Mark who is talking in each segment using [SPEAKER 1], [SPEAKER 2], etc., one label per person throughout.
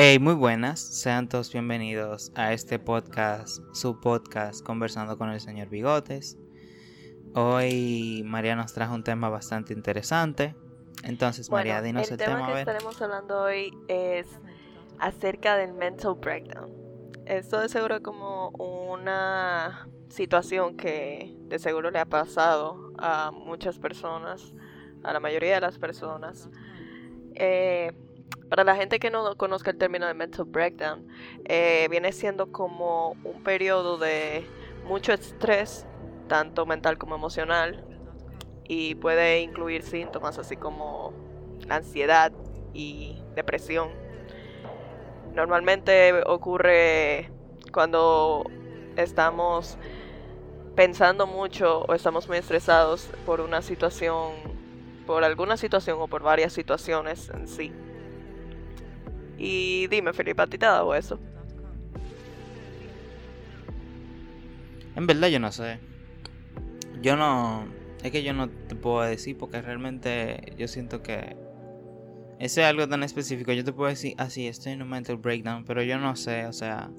[SPEAKER 1] Hey, muy buenas, sean todos bienvenidos a este podcast, su podcast, conversando con el señor Bigotes. Hoy María nos trajo un tema bastante interesante. Entonces, María, dinos el,
[SPEAKER 2] el tema.
[SPEAKER 1] que
[SPEAKER 2] estaremos hablando hoy es acerca del mental breakdown. Esto de seguro como una situación que de seguro le ha pasado a muchas personas, a la mayoría de las personas. Eh, para la gente que no conozca el término de mental breakdown, eh, viene siendo como un periodo de mucho estrés, tanto mental como emocional, y puede incluir síntomas así como ansiedad y depresión. Normalmente ocurre cuando estamos pensando mucho o estamos muy estresados por una situación, por alguna situación o por varias situaciones en sí. Y dime, Felipe, ¿a ti te ha dado eso?
[SPEAKER 1] En verdad yo no sé. Yo no... Es que yo no te puedo decir porque realmente yo siento que... Ese es algo tan específico. Yo te puedo decir, ah, sí, estoy en un mental breakdown, pero yo no sé, o sea...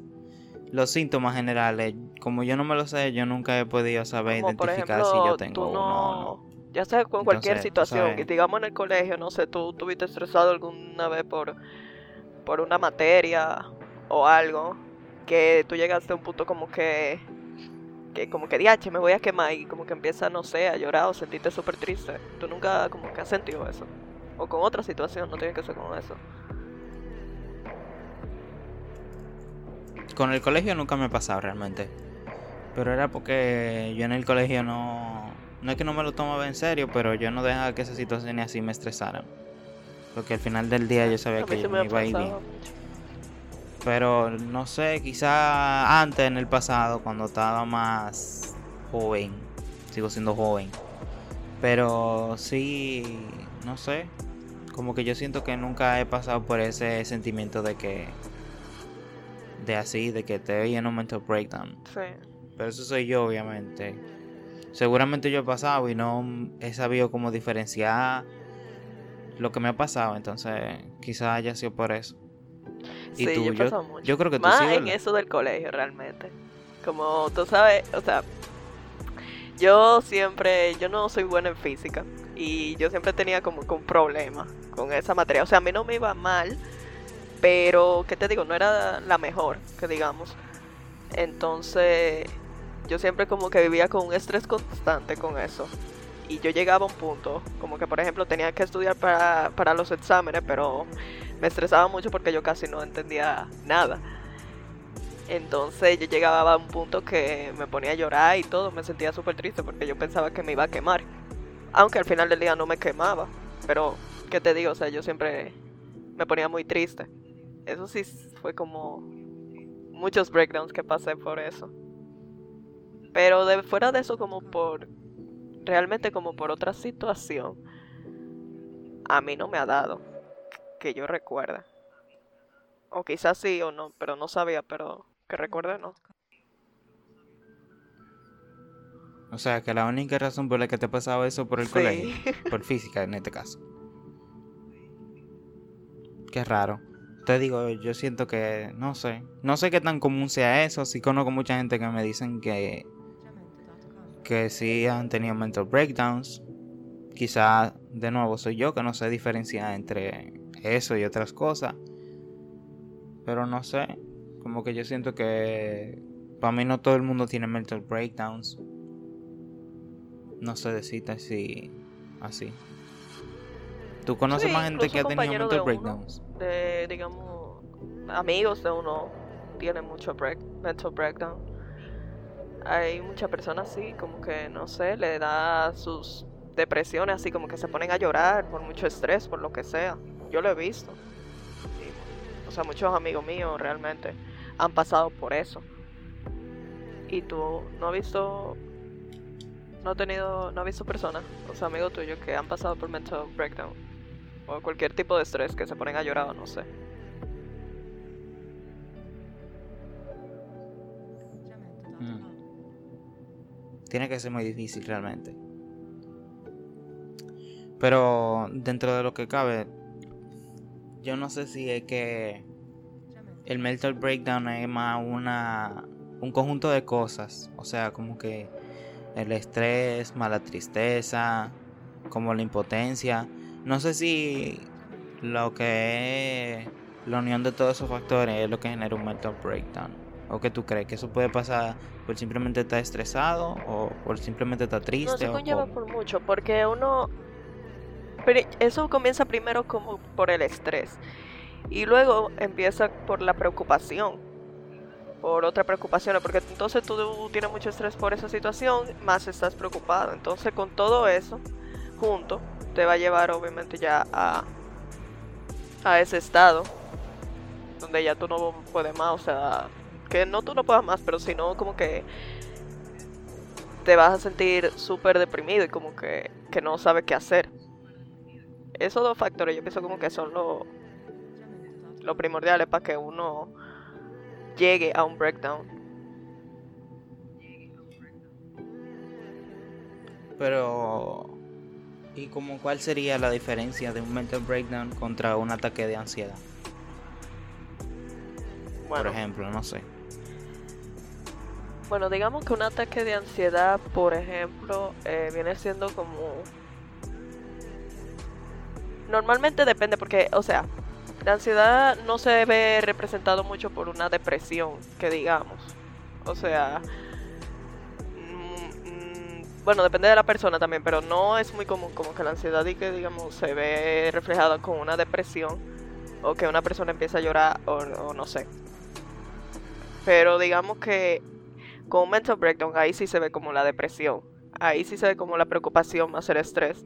[SPEAKER 1] Los síntomas generales, como yo no me lo sé, yo nunca he podido saber identificar si yo tengo uno o no.
[SPEAKER 2] Ya sea con cualquier situación, y digamos en el colegio, no sé, tú estuviste estresado alguna vez por por una materia o algo, que tú llegaste a un punto como que, que como que diache, me voy a quemar y como que empieza, no sé, a llorar o sentirte súper triste. Tú nunca como que has sentido eso. O con otra situación, no tiene que ser con eso.
[SPEAKER 1] Con el colegio nunca me ha pasado realmente. Pero era porque yo en el colegio no... No es que no me lo tomaba en serio, pero yo no dejaba que esas situaciones así me estresaran. Porque al final del día yo sabía que yo me iba a ir bien. Pero no sé, quizá antes en el pasado, cuando estaba más joven, sigo siendo joven. Pero sí, no sé, como que yo siento que nunca he pasado por ese sentimiento de que, de así, de que te en un momento breakdown.
[SPEAKER 2] Sí.
[SPEAKER 1] Pero eso soy yo, obviamente. Seguramente yo he pasado y no he sabido cómo diferenciar lo que me ha pasado, entonces quizás haya sido por eso.
[SPEAKER 2] Y sí, tú, yo, mucho.
[SPEAKER 1] yo creo que tú
[SPEAKER 2] Más en eso del colegio, realmente. Como tú sabes, o sea, yo siempre, yo no soy buena en física y yo siempre tenía como un problema con esa materia. O sea, a mí no me iba mal, pero, ¿qué te digo? No era la mejor, que digamos. Entonces, yo siempre como que vivía con un estrés constante con eso y yo llegaba a un punto, como que por ejemplo tenía que estudiar para, para los exámenes, pero me estresaba mucho porque yo casi no entendía nada. Entonces yo llegaba a un punto que me ponía a llorar y todo, me sentía súper triste porque yo pensaba que me iba a quemar. Aunque al final del día no me quemaba, pero ¿qué te digo? O sea, yo siempre me ponía muy triste. Eso sí fue como muchos breakdowns que pasé por eso. Pero de fuera de eso como por realmente como por otra situación, a mí no me ha dado, que yo recuerda. O quizás sí o no, pero no sabía, pero que recuerde no.
[SPEAKER 1] O sea, que la única razón por la que te ha pasado eso por el colegio, por física en este caso. Qué raro. Te digo, yo siento que, no sé, no sé qué tan común sea eso, sí conozco mucha gente que me dicen que que sí han tenido mental breakdowns. Quizá de nuevo soy yo que no sé diferenciar entre eso y otras cosas. Pero no sé, como que yo siento que para mí no todo el mundo tiene mental breakdowns. No sé decirte si así. ¿Tú conoces más gente que ha tenido mental breakdowns?
[SPEAKER 2] de, digamos, amigos de uno tienen mucho break, mental breakdown hay muchas personas así, como que, no sé, le da sus depresiones, así como que se ponen a llorar por mucho estrés, por lo que sea. Yo lo he visto. o sea, muchos amigos míos realmente han pasado por eso. Y tú no has visto, no has tenido, no has visto personas, o sea, amigos tuyos que han pasado por mental breakdown o cualquier tipo de estrés que se ponen a llorar o no sé.
[SPEAKER 1] Tiene que ser muy difícil realmente. Pero dentro de lo que cabe, yo no sé si es que el mental breakdown es más una, un conjunto de cosas. O sea, como que el estrés, mala tristeza, como la impotencia. No sé si lo que es la unión de todos esos factores es lo que genera un mental breakdown. ¿O qué tú crees? ¿Que eso puede pasar por simplemente estar estresado o por simplemente estar triste?
[SPEAKER 2] No, se
[SPEAKER 1] o
[SPEAKER 2] conlleva
[SPEAKER 1] cómo?
[SPEAKER 2] por mucho, porque uno... Pero eso comienza primero como por el estrés. Y luego empieza por la preocupación. Por otra preocupación. Porque entonces tú tienes mucho estrés por esa situación, más estás preocupado. Entonces con todo eso, junto, te va a llevar obviamente ya a, a ese estado. Donde ya tú no puedes más, o sea, que no tú no puedas más, pero sino como que te vas a sentir súper deprimido y como que, que no sabes qué hacer. Esos dos factores yo pienso como que son los lo primordiales para que uno llegue a un breakdown.
[SPEAKER 1] Pero, ¿y como cuál sería la diferencia de un mental breakdown contra un ataque de ansiedad? Por ejemplo, no sé.
[SPEAKER 2] Bueno, digamos que un ataque de ansiedad, por ejemplo, eh, viene siendo como... Normalmente depende porque, o sea, la ansiedad no se ve representado mucho por una depresión, que digamos. O sea, mm, mm, bueno, depende de la persona también, pero no es muy común como que la ansiedad y que digamos se ve reflejada con una depresión o que una persona empieza a llorar o, o no sé. Pero digamos que con un mental breakdown ahí sí se ve como la depresión. Ahí sí se ve como la preocupación más el estrés.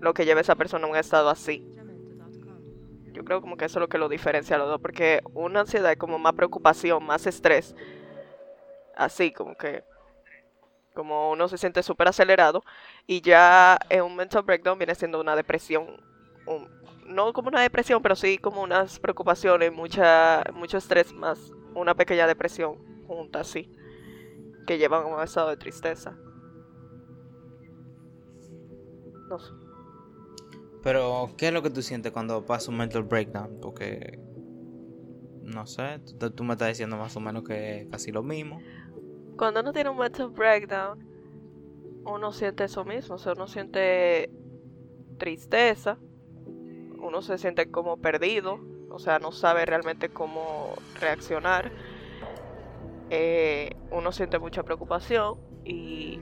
[SPEAKER 2] Lo que lleva a esa persona a un estado así. Yo creo como que eso es lo que lo diferencia a los dos. Porque una ansiedad es como más preocupación, más estrés. Así, como que. Como uno se siente súper acelerado. Y ya en un mental breakdown viene siendo una depresión. un- no como una depresión, pero sí como unas preocupaciones, mucha, mucho estrés, más una pequeña depresión junta, así. Que llevan a un estado de tristeza. No sé.
[SPEAKER 1] Pero, ¿qué es lo que tú sientes cuando pasa un mental breakdown? Porque, no sé, tú, tú me estás diciendo más o menos que casi lo mismo.
[SPEAKER 2] Cuando uno tiene un mental breakdown, uno siente eso mismo, o sea, uno siente tristeza, uno se siente como perdido, o sea, no sabe realmente cómo reaccionar, eh, uno siente mucha preocupación y,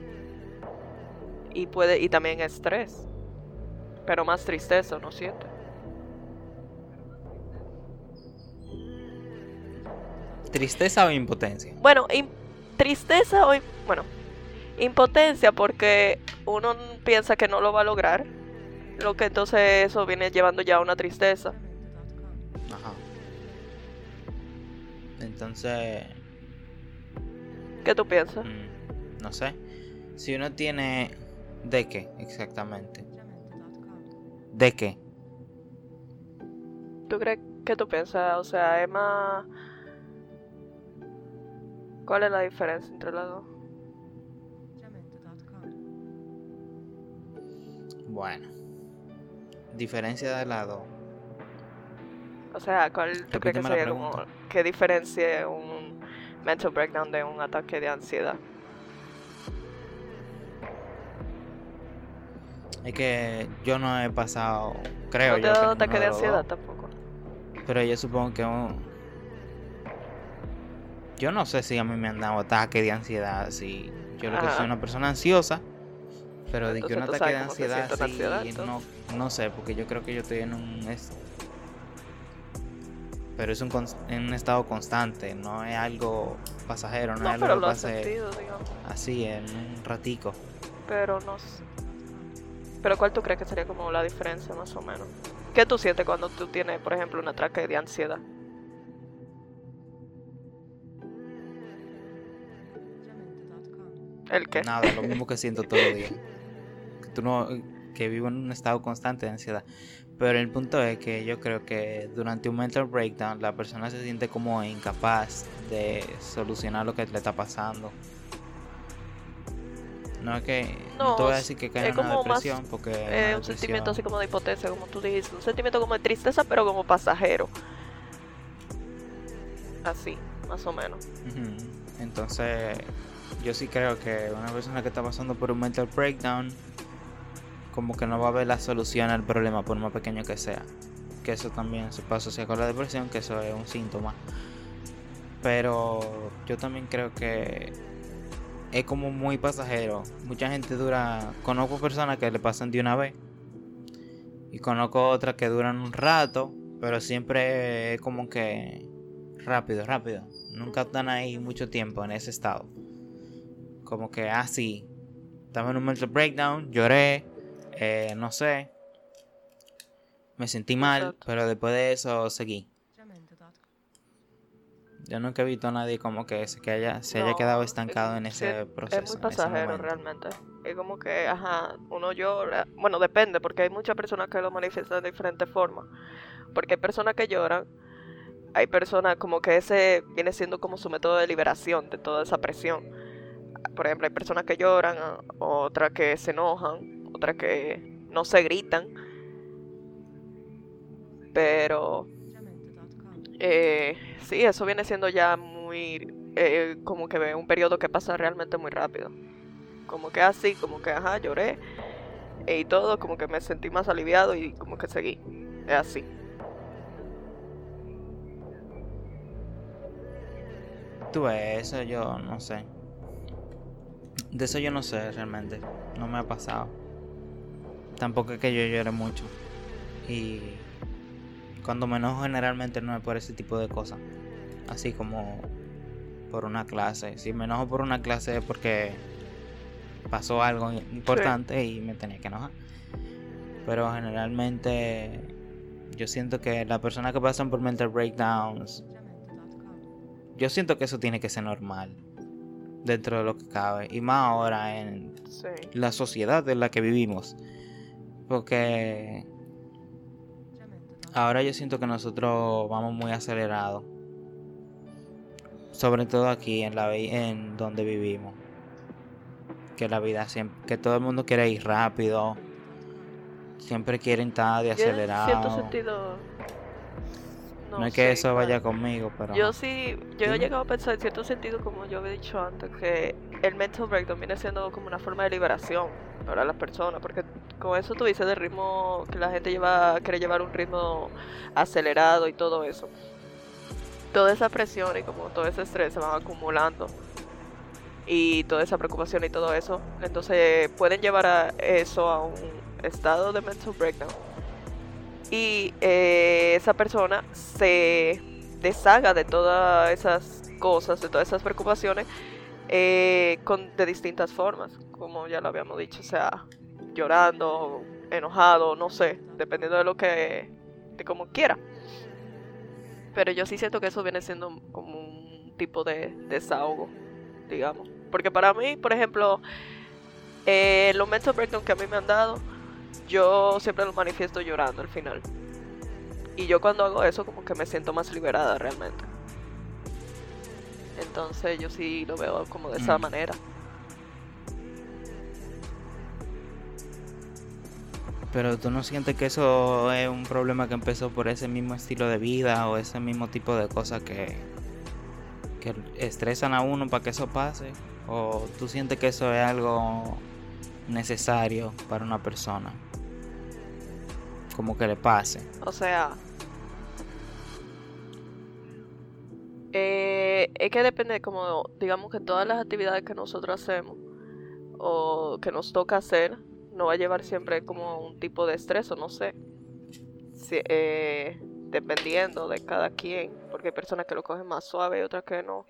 [SPEAKER 2] y puede y también estrés, pero más tristeza uno siente.
[SPEAKER 1] ¿Tristeza o impotencia?
[SPEAKER 2] Bueno, tristeza o... Bueno, impotencia porque uno piensa que no lo va a lograr. Lo que entonces eso viene llevando ya a una tristeza.
[SPEAKER 1] Ajá. Entonces,
[SPEAKER 2] ¿Qué tú piensas?
[SPEAKER 1] mm, no sé. Si uno tiene... ¿De qué exactamente? ¿De qué?
[SPEAKER 2] ¿Tú crees que tú piensas? O sea, es más... ¿Cuál es la diferencia entre las dos?
[SPEAKER 1] Bueno. Diferencia de lado.
[SPEAKER 2] O sea, ¿cuál tú crees que sería como... ¿Qué diferencia un mental breakdown de un ataque de ansiedad?
[SPEAKER 1] Es que yo no he pasado, creo
[SPEAKER 2] ¿No te
[SPEAKER 1] que
[SPEAKER 2] dado ataque
[SPEAKER 1] de
[SPEAKER 2] ansiedad tampoco?
[SPEAKER 1] Pero yo supongo que un... Yo no sé si a mí me han dado ataque de ansiedad, si yo lo que
[SPEAKER 2] Ajá.
[SPEAKER 1] soy una persona ansiosa, pero de que un ataque de ansiedad, sí,
[SPEAKER 2] ansiedad,
[SPEAKER 1] no, no sé, porque yo creo que yo estoy en un... Pero es un, un estado constante, no es algo pasajero, no,
[SPEAKER 2] No,
[SPEAKER 1] es algo
[SPEAKER 2] pero
[SPEAKER 1] que
[SPEAKER 2] lo
[SPEAKER 1] pase
[SPEAKER 2] sentido, digamos.
[SPEAKER 1] así en un ratico.
[SPEAKER 2] Pero no sé. Pero ¿cuál tú crees que sería como la diferencia más o menos? ¿Qué tú sientes cuando tú tienes, por ejemplo, un ataque de ansiedad? ¿El qué?
[SPEAKER 1] Nada, lo mismo que siento todos los días. Que tú no, que vivo en un estado constante de ansiedad. Pero el punto es que yo creo que durante un mental breakdown la persona se siente como incapaz de solucionar lo que le está pasando. No es que no,
[SPEAKER 2] No,
[SPEAKER 1] te voy a
[SPEAKER 2] es-
[SPEAKER 1] decir que
[SPEAKER 2] es
[SPEAKER 1] en una
[SPEAKER 2] más,
[SPEAKER 1] depresión porque
[SPEAKER 2] Eh, un sentimiento así como de impotencia, como tú dijiste. Un sentimiento como de tristeza, pero como pasajero. así, más o menos.
[SPEAKER 1] Entonces, yo sí creo que una persona que está pasando por un mental breakdown, como que no va a ver la solución al problema, por más pequeño que sea. Que eso también se puede asociar con la depresión, que eso es un síntoma. Pero yo también creo que es como muy pasajero. Mucha gente dura. Conozco personas que le pasan de una vez. Y conozco otras que duran un rato. Pero siempre es como que rápido, rápido. Nunca están ahí mucho tiempo en ese estado. Como que así. Ah, estaba en un mental breakdown, lloré, eh, no sé. Me sentí mal, pero después de eso seguí. Yo nunca he visto a nadie como que se, que haya, se haya quedado estancado en ese proceso.
[SPEAKER 2] Es muy pasajero realmente. Es como que, ajá, uno llora. Bueno, depende, porque hay muchas personas que lo manifiestan de diferentes formas. Porque hay personas que lloran, hay personas como que ese viene siendo como su método de liberación de toda esa presión. Por ejemplo, hay personas que lloran, otras que se enojan, otras que no se gritan. Pero eh, sí, eso viene siendo ya muy, eh, como que un periodo que pasa realmente muy rápido. Como que así, como que, ajá, lloré y todo, como que me sentí más aliviado y como que seguí. Es así.
[SPEAKER 1] Tú eso yo no sé. De eso yo no sé realmente. No me ha pasado. Tampoco es que yo llore mucho. Y cuando me enojo generalmente no es por ese tipo de cosas. Así como por una clase. Si me enojo por una clase es porque pasó algo importante y me tenía que enojar. Pero generalmente yo siento que las personas que pasan por mental breakdowns, yo siento que eso tiene que ser normal dentro de lo que cabe. Y más ahora en la sociedad en la que vivimos. Porque ahora yo siento que nosotros vamos muy acelerados. Sobre todo aquí en la en donde vivimos. Que la vida siempre, que todo el mundo quiere ir rápido. Siempre quieren estar de acelerado.
[SPEAKER 2] En cierto sentido.
[SPEAKER 1] No, es que eso vaya conmigo, pero.
[SPEAKER 2] Yo sí, yo he llegado a pensar en cierto sentido, como yo había dicho antes, que el mental breakdown viene siendo como una forma de liberación para las personas, porque con eso tú dices de ritmo que la gente lleva, quiere llevar un ritmo acelerado y todo eso. Toda esa presión y como todo ese estrés se van acumulando y toda esa preocupación y todo eso, entonces pueden llevar a eso a un estado de mental breakdown. Y eh, esa persona se deshaga de todas esas cosas, de todas esas preocupaciones, eh, con, de distintas formas, como ya lo habíamos dicho, o sea, llorando, enojado, no sé, dependiendo de lo que, de como quiera. Pero yo sí siento que eso viene siendo como un tipo de desahogo, digamos. Porque para mí, por ejemplo, eh, los mental breakdown que a mí me han dado, yo siempre lo manifiesto llorando al final. Y yo cuando hago eso como que me siento más liberada realmente. Entonces yo sí lo veo como de esa mm. manera.
[SPEAKER 1] Pero tú no sientes que eso es un problema que empezó por ese mismo estilo de vida o ese mismo tipo de cosas que, que estresan a uno para que eso pase? ¿O tú sientes que eso es algo necesario para una persona? Como que le pase.
[SPEAKER 2] O sea, eh, es que depende, como digamos que todas las actividades que nosotros hacemos o que nos toca hacer, no va a llevar siempre como un tipo de estrés o no sé. Eh, dependiendo de cada quien, porque hay personas que lo cogen más suave y otras que no.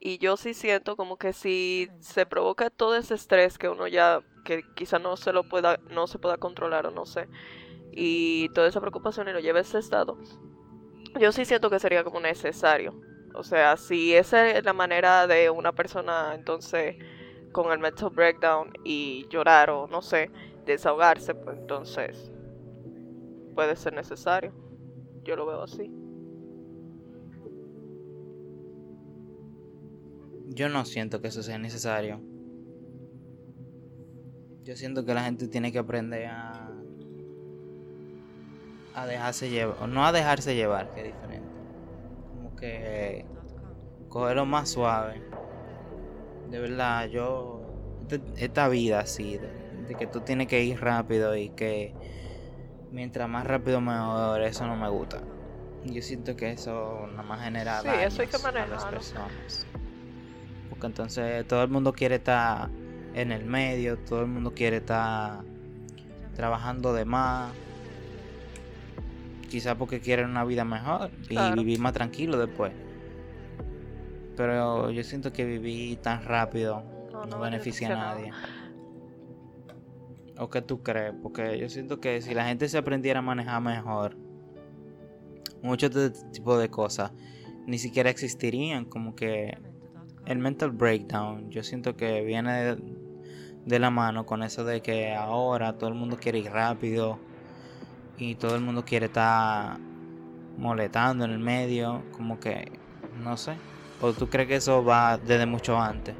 [SPEAKER 2] Y yo sí siento como que si se provoca todo ese estrés que uno ya, que quizá no se lo pueda, no se pueda controlar o no sé, y toda esa preocupación y lo lleva a ese estado, yo sí siento que sería como necesario. O sea, si esa es la manera de una persona entonces con el mental breakdown y llorar o no sé, desahogarse, pues entonces puede ser necesario. Yo lo veo así.
[SPEAKER 1] Yo no siento que eso sea necesario. Yo siento que la gente tiene que aprender a a dejarse llevar, o no a dejarse llevar, que es diferente. Como que cogerlo más suave. De verdad, yo, este, esta vida así, de, que tú tienes que ir rápido y que mientras más rápido mejor, eso no me gusta. Yo siento que eso nada más genera
[SPEAKER 2] sí, eso hay que
[SPEAKER 1] a las personas. Entonces todo el mundo quiere estar en el medio, todo el mundo quiere estar trabajando de más. Quizás porque quieren una vida mejor y vivir más tranquilo después. Pero yo siento que vivir tan rápido no, beneficia a nadie. ¿O qué tú crees? Porque yo siento que si la gente se aprendiera a manejar mejor, muchos de este tipo de cosas ni siquiera existirían. Como que el mental breakdown, yo siento que viene de la mano con eso de que ahora todo el mundo quiere ir rápido y todo el mundo quiere estar molestando en el medio, como que no sé. ¿O tú crees que eso va desde mucho antes?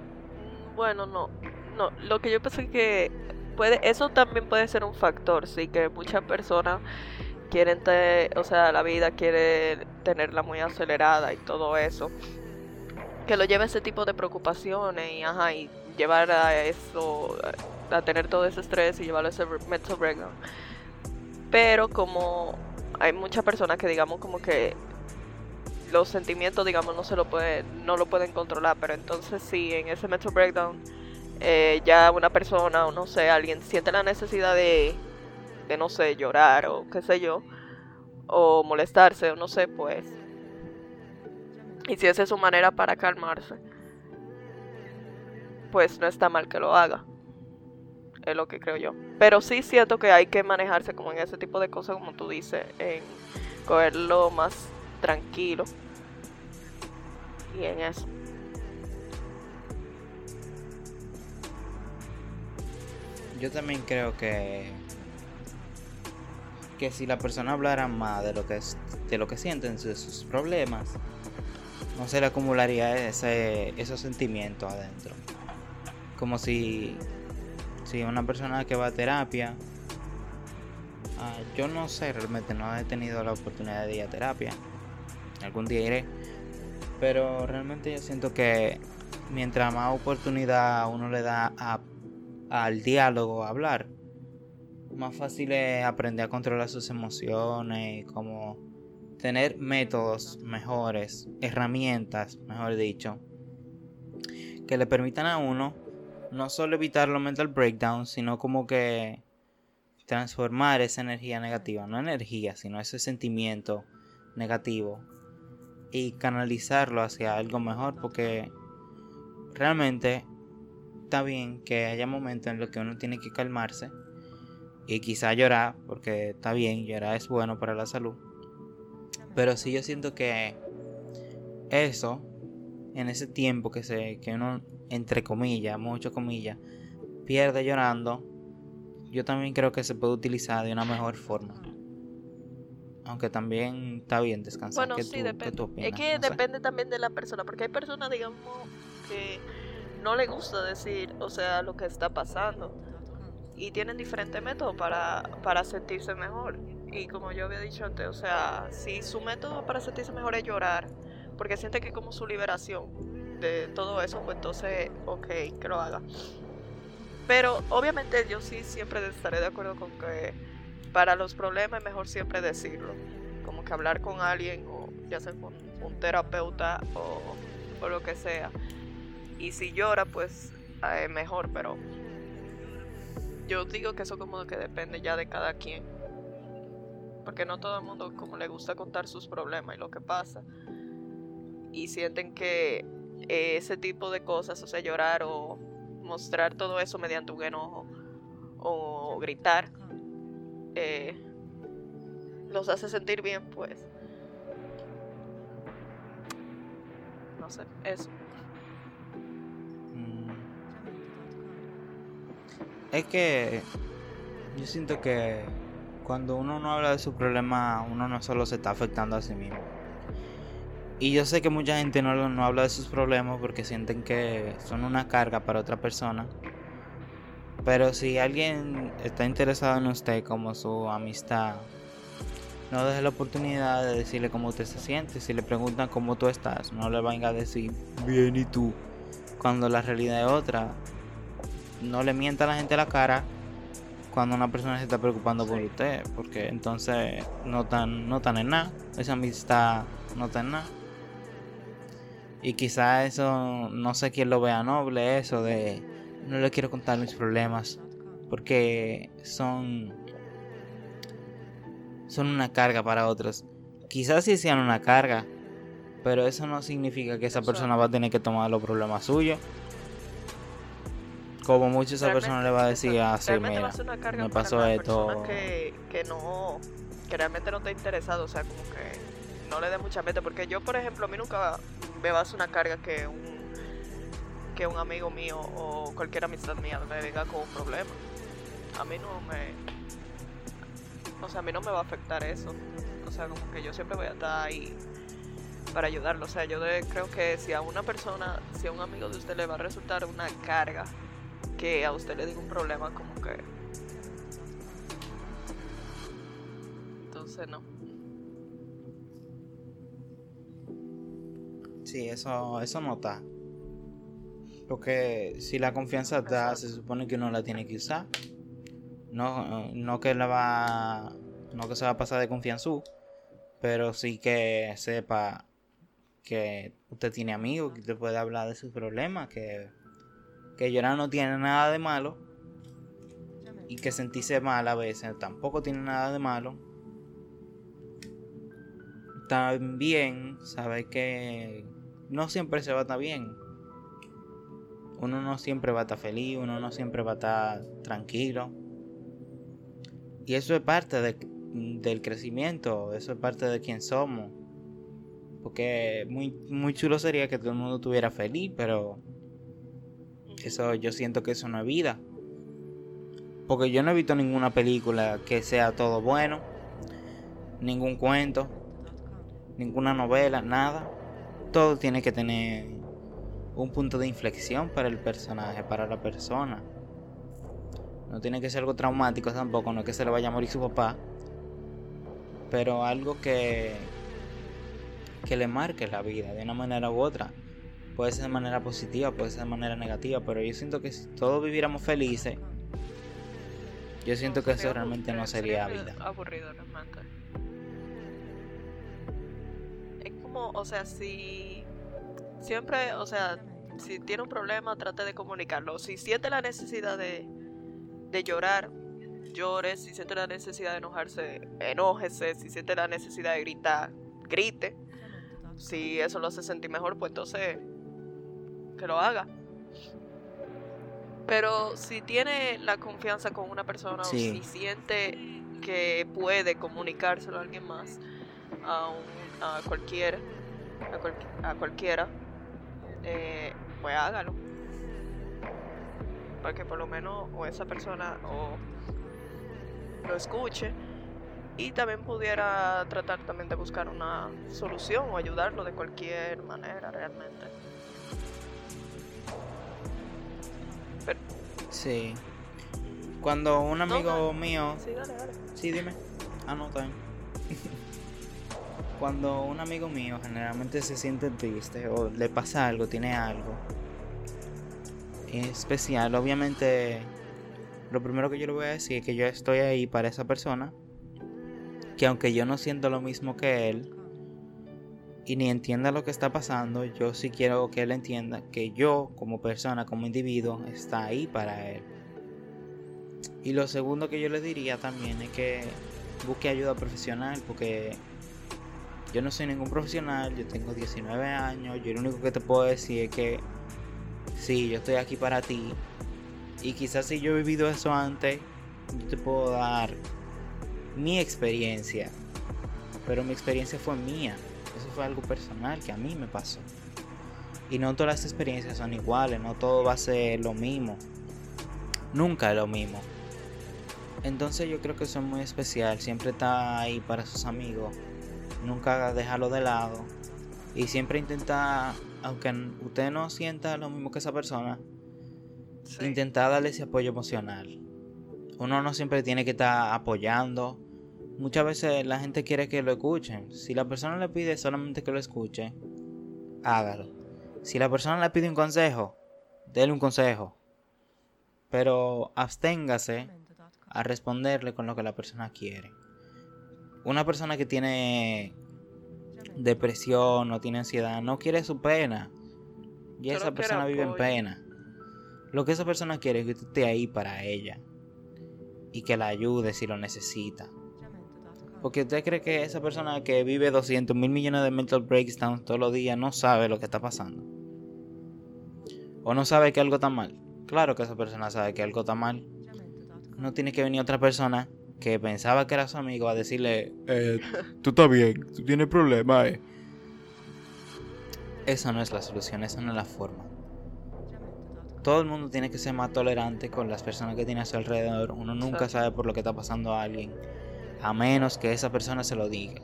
[SPEAKER 2] Bueno, no. No, lo que yo pensé que puede eso también puede ser un factor, sí, que muchas personas quieren, o sea, la vida quiere tenerla muy acelerada y todo eso. Que lo lleva a ese tipo de preocupaciones y ajá, y llevar a eso, a tener todo ese estrés y llevarlo a ese mental breakdown. Pero como hay muchas personas que digamos como que los sentimientos digamos no se lo pueden, no lo pueden controlar, pero entonces si en ese mental breakdown eh, ya una persona o no sé, alguien siente la necesidad de, de no sé, llorar o qué sé yo, o molestarse o no sé, pues. Es su manera para calmarse pues no está mal que lo haga. Es lo que creo yo. Pero sí siento que hay que manejarse como en ese tipo de cosas, como tú dices, en cogerlo más tranquilo. Y en eso.
[SPEAKER 1] Yo también creo que que si la persona hablara más de lo que de lo que sienten, sus problemas, no se le acumularía ese, esos sentimientos adentro. Como si, si una persona que va a terapia, ah, yo no sé, realmente no he tenido la oportunidad de ir a terapia, algún día iré, pero realmente yo siento que mientras más oportunidad uno le da al diálogo, a hablar, más fácil es aprender a controlar sus emociones y como tener métodos mejores, herramientas, mejor dicho, que le permitan a uno no solo evitar los mental breakdowns, sino como que transformar esa energía negativa, no energía, sino ese sentimiento negativo y canalizarlo hacia algo mejor porque realmente está bien que haya momentos en los que uno tiene que calmarse y quizá llorar, porque está bien, llorar es bueno para la salud. Pero sí yo siento que eso, en ese tiempo que, se, que uno entre comillas, mucho comillas, pierde llorando, yo también creo que se puede utilizar de una mejor forma. Aunque también está bien descansar.
[SPEAKER 2] Bueno, sí, depende. es que depende también de la persona, porque hay personas, digamos, que no le gusta decir, o sea, lo que está pasando. Y tienen diferentes métodos para, para sentirse mejor. Y como yo había dicho antes, o sea, si su método para sentirse mejor es llorar, porque siente que como su liberación de todo eso, pues entonces, ok, que lo haga. Pero obviamente yo sí siempre estaré de acuerdo con que para los problemas es mejor siempre decirlo. Como que hablar con alguien, o ya sea con un terapeuta o, lo que sea. Y si llora, pues es mejor, pero yo digo que eso como que depende ya de cada quien. Porque no todo el mundo como le gusta contar sus problemas y lo que pasa. Y sienten que ese tipo de cosas, o sea, llorar o mostrar todo eso mediante un enojo o gritar, eh, los hace sentir bien, pues. No sé, eso.
[SPEAKER 1] Mm. Es que yo siento que cuando uno no habla de su problema, uno no solo se está afectando a sí mismo y yo sé que mucha gente no, no habla de sus problemas porque sienten que son una carga para otra persona. Pero si alguien está interesado en usted como su amistad no deje la oportunidad de decirle cómo usted se siente. Si le preguntan cómo tú estás, no le venga a decir bien y tú. Cuando la realidad es otra. No le mienta a la gente la cara cuando una persona se está preocupando por usted. Porque entonces no tan, no tan en nada. Esa amistad no está en nada. Y quizá eso, no sé quién lo vea noble, eso de no le quiero contar mis problemas. Porque son son una carga para otros. Quizás sí sean una carga, pero eso no significa que esa persona va a tener que tomar los problemas suyos. Como mucho esa persona le va a decir así, ah, mira, me pasó esto.
[SPEAKER 2] Que, que no, que realmente no está interesado, o sea, como que no le dé mucha mente, porque yo, por ejemplo, a mí nunca me va a hacer una carga que un que un amigo mío o cualquier amistad mía me venga con un problema. A mí no me o sea, a mí no me va a afectar eso. O sea, como que yo siempre voy a estar ahí para ayudarlo. O sea, yo creo que si a una persona, si a un amigo de usted le va a resultar una carga, que a usted le diga un problema, como que... Entonces, no.
[SPEAKER 1] Sí, eso, eso no está. Porque si la confianza está, se supone que uno la tiene que usar. No, no que la va. No que se va a pasar de confianza, pero sí que sepa que usted tiene amigos, que usted puede hablar de sus problemas, que, que llorar no tiene nada de malo y que sentirse mal a veces tampoco tiene nada de malo. También sabe que no siempre se va a estar bien. Uno no siempre va a estar feliz, uno no siempre va a estar tranquilo. Y eso es parte del crecimiento, eso es parte de quién somos. Porque muy, muy chulo sería que todo el mundo estuviera feliz, pero eso yo siento que eso no es vida. Porque yo no he visto ninguna película que sea todo bueno, ningún cuento, ninguna novela, nada. Todo tiene que tener un punto de inflexión para el personaje, para la persona. No tiene que ser algo traumático tampoco, no es que se le vaya a morir su papá. Pero algo que, que le marque la vida de una manera u otra. Puede ser de manera positiva, puede ser de manera negativa, pero yo siento que si todos viviéramos felices, yo siento que eso realmente no sería vida.
[SPEAKER 2] Aburrido realmente. Es como, o sea, si siempre, o sea, si tiene un problema, trate de comunicarlo. Si siente la necesidad de, de llorar, llore, si siente la necesidad de enojarse, enójese, si siente la necesidad de gritar, grite. Si eso lo hace sentir mejor, pues entonces que lo haga. Pero si tiene la confianza con una persona o si siente que puede comunicárselo a alguien más, a, a cualquiera, a, cualquiera, eh, pues hágalo para que por lo menos o esa persona o lo escuche y también pudiera tratar también de buscar una solución o ayudarlo de cualquier manera realmente.
[SPEAKER 1] Sí. Cuando un amigo mío...
[SPEAKER 2] Sí, dale, dale.
[SPEAKER 1] Sí, dime. Ah, no, también. Cuando un amigo mío generalmente se siente triste o le pasa algo, tiene algo, especial, obviamente lo primero que yo le voy a decir es que yo estoy ahí para esa persona, que aunque yo no siento lo mismo que él y ni entienda lo que está pasando, yo sí quiero que él entienda que yo como persona, como individuo, está ahí para él. Y lo segundo que yo le diría también es que busque ayuda profesional porque yo no soy ningún profesional, yo tengo 19 años, yo lo único que te puedo decir es que sí, yo estoy aquí para ti. Y quizás si yo he vivido eso antes, yo te puedo dar mi experiencia. Pero mi experiencia fue mía. Eso fue algo personal que a mí me pasó. Y no todas las experiencias son iguales, no todo va a ser lo mismo. Nunca es lo mismo. Entonces yo creo que eso es muy especial. Siempre está ahí para sus amigos. Nunca dejarlo de lado. Y siempre intenta aunque usted no sienta lo mismo que esa persona, intenta darle ese apoyo emocional. Uno no siempre tiene que estar apoyando, muchas veces la gente quiere que lo escuchen. Si la persona le pide solamente que lo escuche, hágalo. Si la persona le pide un consejo, déle un consejo. Pero absténgase a responderle con lo que la persona quiere. Una persona que tiene depresión no tiene ansiedad no quiere su pena. Y esa persona vive en pena. Lo que esa persona quiere es que tú estés ahí para ella. Y que la ayude si lo necesita. Porque usted cree que esa persona que vive 200 mil millones de mental breakdowns todos los días no sabe lo que está pasando. O no sabe que algo está mal. Claro que esa persona sabe que algo está mal. No tiene que venir otra persona que pensaba que era su amigo a decirle, eh, tú estás bien, tú tienes problemas. Eh. Esa no es la solución, esa no es la forma. Todo el mundo tiene que ser más tolerante con las personas que tiene a su alrededor. Uno nunca sabe por lo que está pasando a alguien a menos que esa persona se lo diga.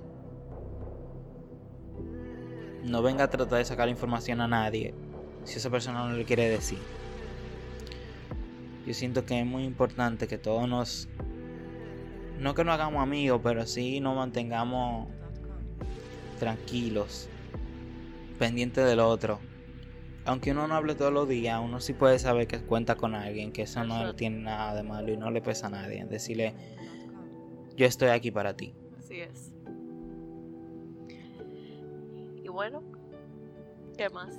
[SPEAKER 1] No venga a tratar de sacar información a nadie si esa persona no le quiere decir. Yo siento que es muy importante que todos nos... No que nos hagamos amigos, pero sí nos mantengamos tranquilos, pendientes del otro. Aunque uno no hable todos los días, uno sí puede saber que cuenta con alguien, que eso no tiene nada de malo y no le pesa a nadie. Decirle, yo estoy aquí para ti.
[SPEAKER 2] Así es. Y bueno, ¿qué más?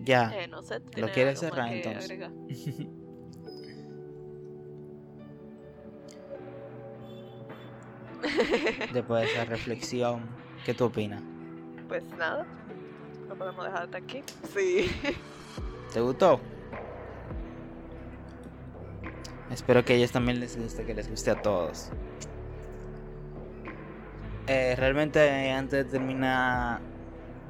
[SPEAKER 1] Ya.
[SPEAKER 2] Eh, no sé,
[SPEAKER 1] ¿Lo quieres cerrar entonces? Después de esa reflexión, ¿qué tú opinas?
[SPEAKER 2] Pues nada, lo podemos dejar hasta aquí. Sí.
[SPEAKER 1] ¿Te gustó? Espero que a ellos también les guste, que les guste a todos. Eh, realmente antes de terminar,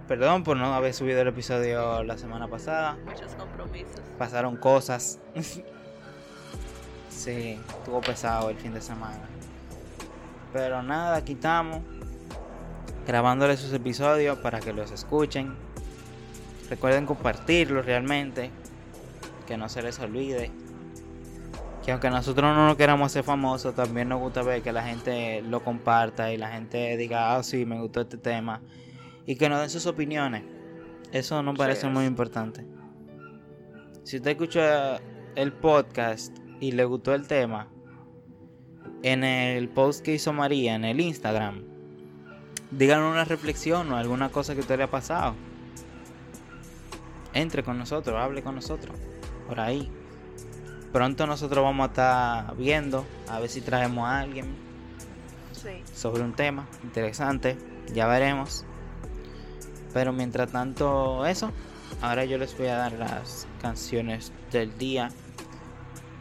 [SPEAKER 1] perdón por no haber subido el episodio la semana pasada.
[SPEAKER 2] Muchos compromisos.
[SPEAKER 1] Pasaron cosas. sí, estuvo pesado el fin de semana. Pero nada, quitamos grabándoles sus episodios para que los escuchen. Recuerden compartirlos realmente, que no se les olvide que aunque nosotros no nos queramos hacer famosos, también nos gusta ver que la gente lo comparta y la gente diga, ah, sí, me gustó este tema. Y que nos den sus opiniones. Eso nos parece muy importante. Si usted escucha el podcast y le gustó el tema, en el post que hizo María en el Instagram, díganos una reflexión o alguna cosa que a usted le ha pasado. Entre con nosotros, hable con nosotros. Por ahí. Pronto nosotros vamos a estar viendo a ver si traemos a alguien sobre un tema interesante. Ya veremos. Pero mientras tanto eso, ahora yo les voy a dar las canciones del día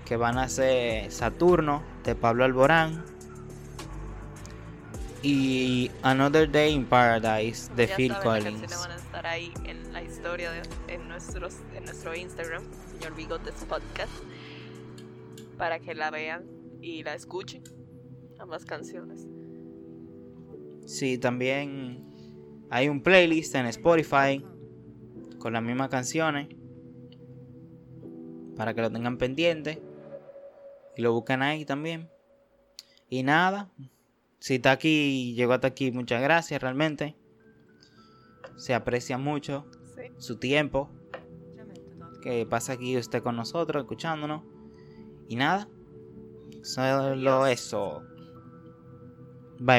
[SPEAKER 1] que van a ser Saturno de Pablo Alborán y Another Day in Paradise de Phil Collins.
[SPEAKER 2] van a estar ahí en la historia de, en, nuestros, en nuestro Instagram, señor Bigotes Podcast para que la vean y la escuchen, ambas canciones.
[SPEAKER 1] Sí, también hay un playlist en Spotify con las mismas canciones para que lo tengan pendiente y lo busquen ahí también. Y nada, si está aquí, llegó hasta aquí, muchas gracias realmente. Se aprecia mucho su tiempo que pasa aquí usted con nosotros, escuchándonos. Y nada, solo eso.